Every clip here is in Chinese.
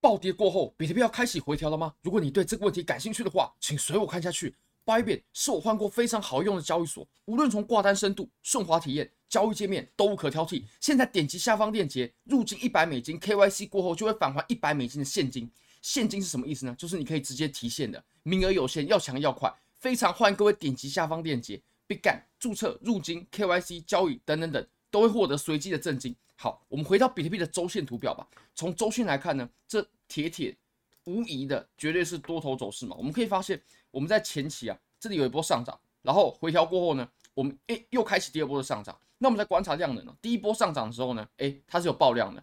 暴跌过后，比特币要开启回调了吗？如果你对这个问题感兴趣的话，请随我看下去。Bybit 是我换过非常好用的交易所，无论从挂单深度、顺滑体验、交易界面都无可挑剔。现在点击下方链接，入金一百美金，KYC 过后就会返还一百美金的现金。现金是什么意思呢？就是你可以直接提现的，名额有限，要抢要快。非常欢迎各位点击下方链接，Bitget 注册、入金、KYC 交易等等等，都会获得随机的赠金。好，我们回到比特币的周线图表吧。从周线来看呢，这铁铁无疑的绝对是多头走势嘛。我们可以发现，我们在前期啊，这里有一波上涨，然后回调过后呢，我们诶又开启第二波的上涨。那我们在观察量能呢，第一波上涨的时候呢，诶它是有爆量的，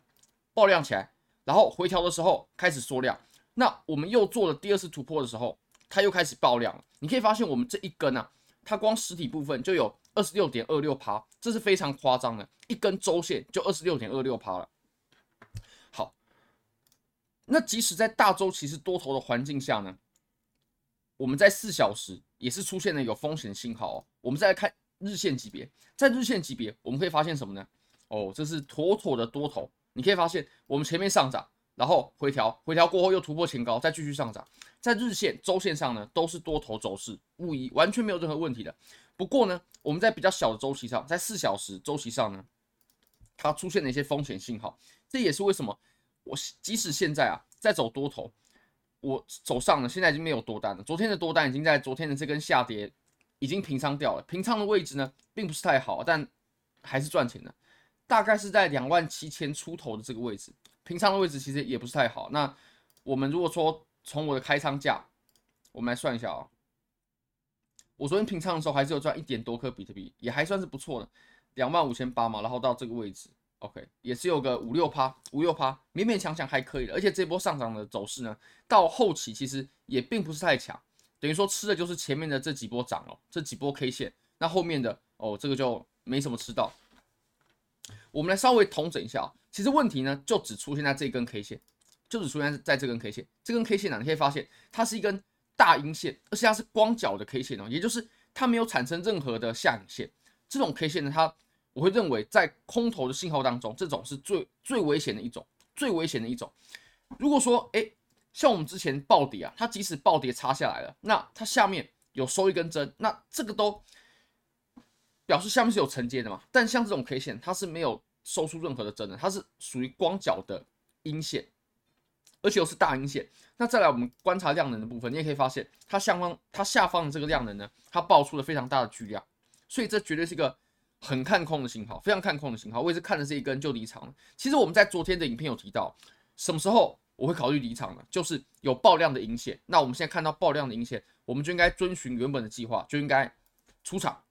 爆量起来，然后回调的时候开始缩量。那我们又做了第二次突破的时候，它又开始爆量了。你可以发现，我们这一根啊，它光实体部分就有。二十六点二六趴，这是非常夸张的，一根周线就二十六点二六趴了。好，那即使在大周期是多头的环境下呢，我们在四小时也是出现了有风险信号哦。我们再来看日线级别，在日线级别我们可以发现什么呢？哦，这是妥妥的多头。你可以发现，我们前面上涨，然后回调，回调过后又突破前高，再继续上涨，在日线、周线上呢都是多头走势，无疑完全没有任何问题的。不过呢，我们在比较小的周期上，在四小时周期上呢，它出现了一些风险信号。这也是为什么我即使现在啊在走多头，我手上呢现在已经没有多单了。昨天的多单已经在昨天的这根下跌已经平仓掉了。平仓的位置呢并不是太好，但还是赚钱的，大概是在两万七千出头的这个位置。平仓的位置其实也不是太好。那我们如果说从我的开仓价，我们来算一下啊。我昨天平仓的时候还是有赚一点多颗比特币，也还算是不错的，两万五千八嘛，然后到这个位置，OK，也是有个五六趴，五六趴，勉勉强强还可以的。而且这波上涨的走势呢，到后期其实也并不是太强，等于说吃的就是前面的这几波涨哦，这几波 K 线，那后面的哦，这个就没什么吃到。我们来稍微统整一下，其实问题呢就只出现在这根 K 线，就只出现在这根 K 线，这根 K 线呢，你可以发现它是一根。大阴线，而且它是光脚的 K 线哦，也就是它没有产生任何的下影线。这种 K 线呢，它我会认为在空头的信号当中，这种是最最危险的一种，最危险的一种。如果说，哎，像我们之前暴跌啊，它即使暴跌插下来了，那它下面有收一根针，那这个都表示下面是有承接的嘛。但像这种 K 线，它是没有收出任何的真的，它是属于光脚的阴线。而且又是大阴线，那再来我们观察量能的部分，你也可以发现它下方它下方的这个量能呢，它爆出了非常大的巨量，所以这绝对是一个很看空的信号，非常看空的信号。我也是看着这一根就离场了。其实我们在昨天的影片有提到，什么时候我会考虑离场呢？就是有爆量的阴线。那我们现在看到爆量的阴线，我们就应该遵循原本的计划，就应该出场。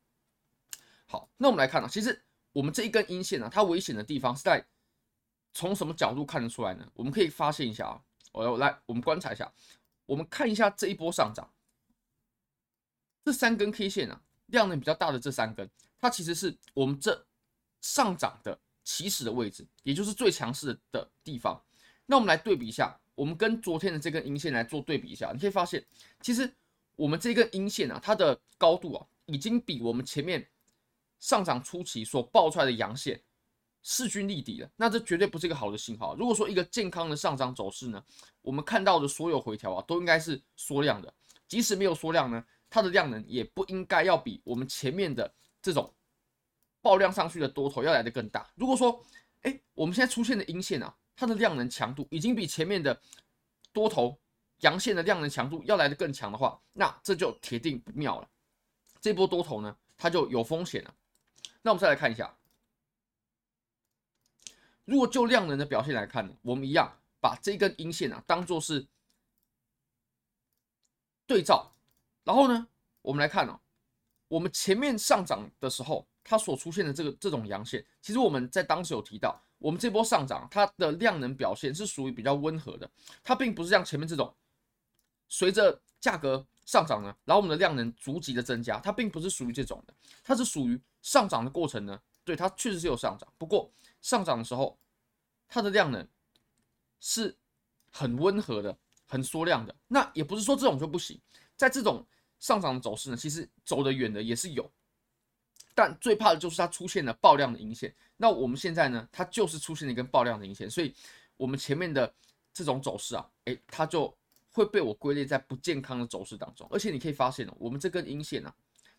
好，那我们来看啊，其实我们这一根阴线呢，它危险的地方是在。从什么角度看得出来呢？我们可以发现一下啊，我来，我们观察一下，我们看一下这一波上涨，这三根 K 线啊，量能比较大的这三根，它其实是我们这上涨的起始的位置，也就是最强势的地方。那我们来对比一下，我们跟昨天的这根阴线来做对比一下，你可以发现，其实我们这根阴线啊，它的高度啊，已经比我们前面上涨初期所爆出来的阳线。势均力敌了，那这绝对不是一个好的信号。如果说一个健康的上涨走势呢，我们看到的所有回调啊，都应该是缩量的。即使没有缩量呢，它的量能也不应该要比我们前面的这种爆量上去的多头要来的更大。如果说，哎，我们现在出现的阴线啊，它的量能强度已经比前面的多头阳线的量能强度要来的更强的话，那这就铁定不妙了。这波多头呢，它就有风险了。那我们再来看一下。如果就量能的表现来看呢，我们一样把这根阴线啊当做是对照，然后呢，我们来看哦，我们前面上涨的时候，它所出现的这个这种阳线，其实我们在当时有提到，我们这波上涨它的量能表现是属于比较温和的，它并不是像前面这种随着价格上涨呢，然后我们的量能逐级的增加，它并不是属于这种的，它是属于上涨的过程呢，对，它确实是有上涨，不过。上涨的时候，它的量呢是很温和的，很缩量的。那也不是说这种就不行，在这种上涨的走势呢，其实走得远的也是有，但最怕的就是它出现了爆量的阴线。那我们现在呢，它就是出现了一根爆量的阴线，所以我们前面的这种走势啊，诶，它就会被我归类在不健康的走势当中。而且你可以发现哦，我们这根阴线啊，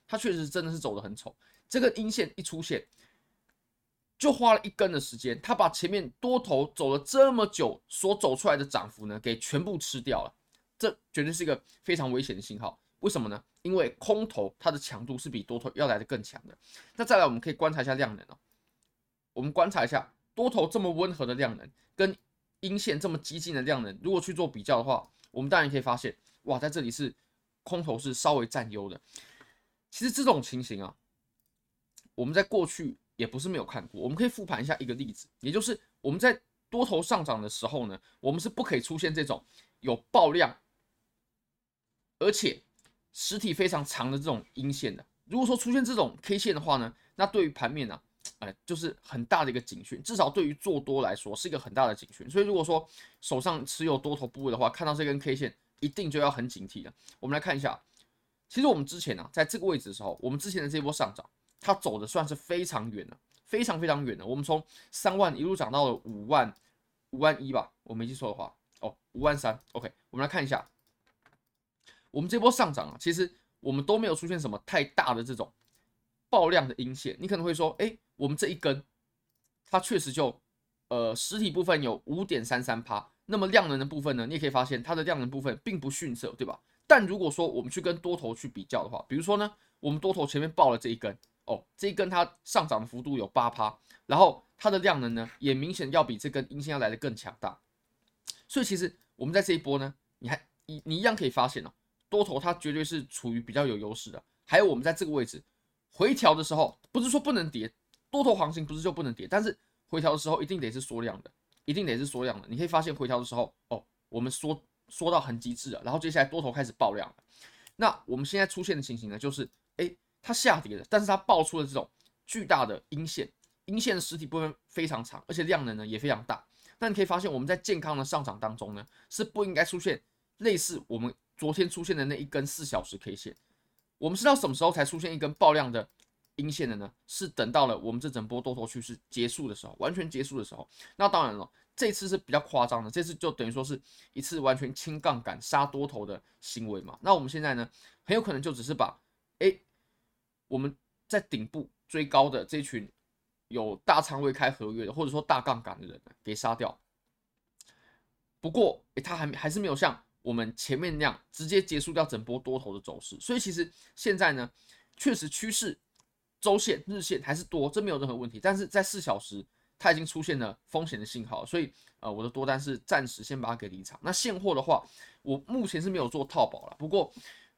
它确实真的是走得很丑。这个阴线一出现，就花了一根的时间，它把前面多头走了这么久所走出来的涨幅呢，给全部吃掉了。这绝对是一个非常危险的信号。为什么呢？因为空头它的强度是比多头要来的更强的。那再来，我们可以观察一下量能哦。我们观察一下多头这么温和的量能，跟阴线这么激进的量能，如果去做比较的话，我们当然可以发现，哇，在这里是空头是稍微占优的。其实这种情形啊，我们在过去也不是没有看过。我们可以复盘一下一个例子，也就是我们在多头上涨的时候呢，我们是不可以出现这种有爆量，而且实体非常长的这种阴线的。如果说出现这种 K 线的话呢，那对于盘面呢、啊，哎，就是很大的一个警讯，至少对于做多来说是一个很大的警讯。所以如果说手上持有多头部位的话，看到这根 K 线，一定就要很警惕了。我们来看一下，其实我们之前、啊，在这个位置的时候，我们之前的这波上涨，它走的算是非常远了，非常非常远的。我们从三万一路涨到了五万，五万一吧，我没记错的话，哦，五万三。OK，我们来看一下，我们这波上涨啊，其实我们都没有出现什么太大的这种爆量的阴线。你可能会说，哎。我们这一根，它确实就，呃，实体部分有五点三三趴，那么量能的部分呢，你也可以发现它的量能部分并不逊色，对吧？但如果说我们去跟多头去比较的话，比如说呢，我们多头前面爆了这一根，哦，这一根它上涨的幅度有八趴，然后它的量能呢，也明显要比这根阴线要来的更强大，所以其实我们在这一波呢，你还你你一样可以发现哦，多头它绝对是处于比较有优势的，还有我们在这个位置回调的时候，不是说不能跌。多头行情不是就不能跌，但是回调的时候一定得是缩量的，一定得是缩量的。你可以发现回调的时候，哦，我们缩缩到很极致了，然后接下来多头开始爆量了。那我们现在出现的情形呢，就是，哎，它下跌了，但是它爆出了这种巨大的阴线，阴线的实体部分非常长，而且量能呢也非常大。那你可以发现我们在健康的上涨当中呢，是不应该出现类似我们昨天出现的那一根四小时 K 线。我们是到什么时候才出现一根爆量的？阴线的呢，是等到了我们这整波多头趋势结束的时候，完全结束的时候。那当然了，这次是比较夸张的，这次就等于说是一次完全轻杠杆杀多头的行为嘛。那我们现在呢，很有可能就只是把，哎，我们在顶部追高的这群有大仓位开合约的，或者说大杠杆的人给杀掉。不过，哎，他还还是没有像我们前面那样直接结束掉整波多头的走势。所以其实现在呢，确实趋势。周线、日线还是多，这没有任何问题。但是在四小时，它已经出现了风险的信号，所以呃，我的多单是暂时先把它给离场。那现货的话，我目前是没有做套保了，不过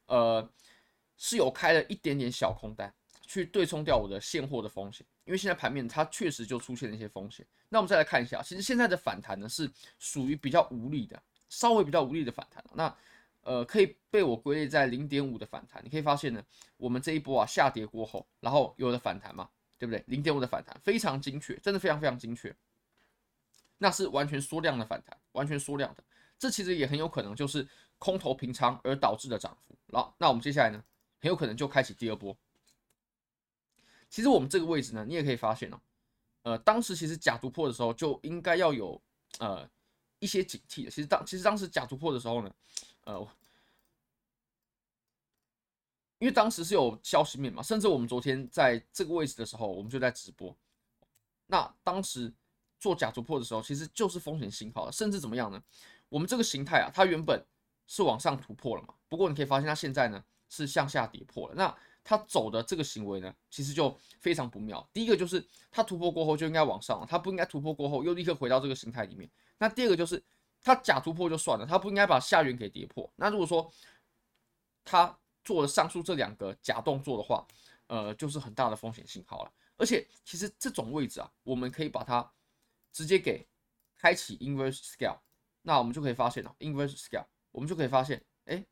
呃是有开了一点点小空单，去对冲掉我的现货的风险。因为现在盘面它确实就出现了一些风险。那我们再来看一下，其实现在的反弹呢是属于比较无力的，稍微比较无力的反弹。那呃，可以被我归类在零点五的反弹。你可以发现呢，我们这一波啊下跌过后，然后有了反弹嘛，对不对？零点五的反弹非常精确，真的非常非常精确。那是完全缩量的反弹，完全缩量的。这其实也很有可能就是空头平仓而导致的涨幅。好，那我们接下来呢，很有可能就开启第二波。其实我们这个位置呢，你也可以发现哦，呃，当时其实假突破的时候就应该要有呃一些警惕的。其实当其实当时假突破的时候呢，呃。因为当时是有消息面嘛，甚至我们昨天在这个位置的时候，我们就在直播。那当时做假突破的时候，其实就是风险信号，甚至怎么样呢？我们这个形态啊，它原本是往上突破了嘛，不过你可以发现它现在呢是向下跌破了。那它走的这个行为呢，其实就非常不妙。第一个就是它突破过后就应该往上，它不应该突破过后又立刻回到这个形态里面。那第二个就是它假突破就算了，它不应该把下缘给跌破。那如果说它做了上述这两个假动作的话，呃，就是很大的风险信号了。而且，其实这种位置啊，我们可以把它直接给开启 inverse scale，那我们就可以发现了 inverse scale，我们就可以发现，哎，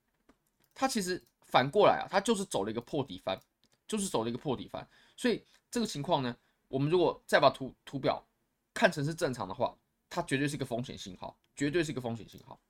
它其实反过来啊，它就是走了一个破底翻，就是走了一个破底翻。所以这个情况呢，我们如果再把图图表看成是正常的话，它绝对是一个风险信号，绝对是一个风险信号。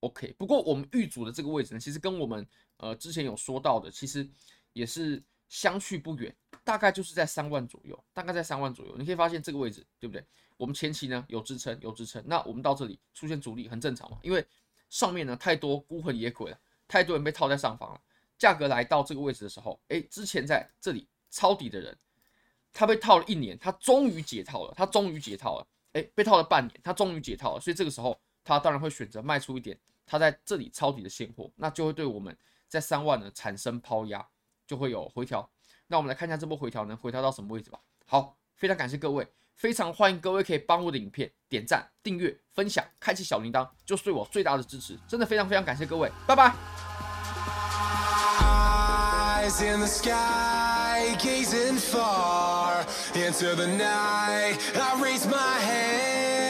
OK，不过我们预组的这个位置呢，其实跟我们呃之前有说到的，其实也是相去不远，大概就是在三万左右，大概在三万左右。你可以发现这个位置，对不对？我们前期呢有支撑，有支撑，那我们到这里出现阻力很正常嘛，因为上面呢太多孤魂野鬼了，太多人被套在上方了。价格来到这个位置的时候，诶，之前在这里抄底的人，他被套了一年，他终于解套了，他终于解套了，诶，被套了半年，他终于解套了，所以这个时候他当然会选择卖出一点。它在这里抄底的现货那就会对我们在三万呢产生抛压就会有回调。那我们来看一下这波回调能回调到什么位置吧。好非常感谢各位非常欢迎各位可以帮我的影片点赞订阅分享开启小铃铛就是对我最大的支持真的非常非常感谢各位拜拜。Eyes in the sky gazing far into the night i raise my head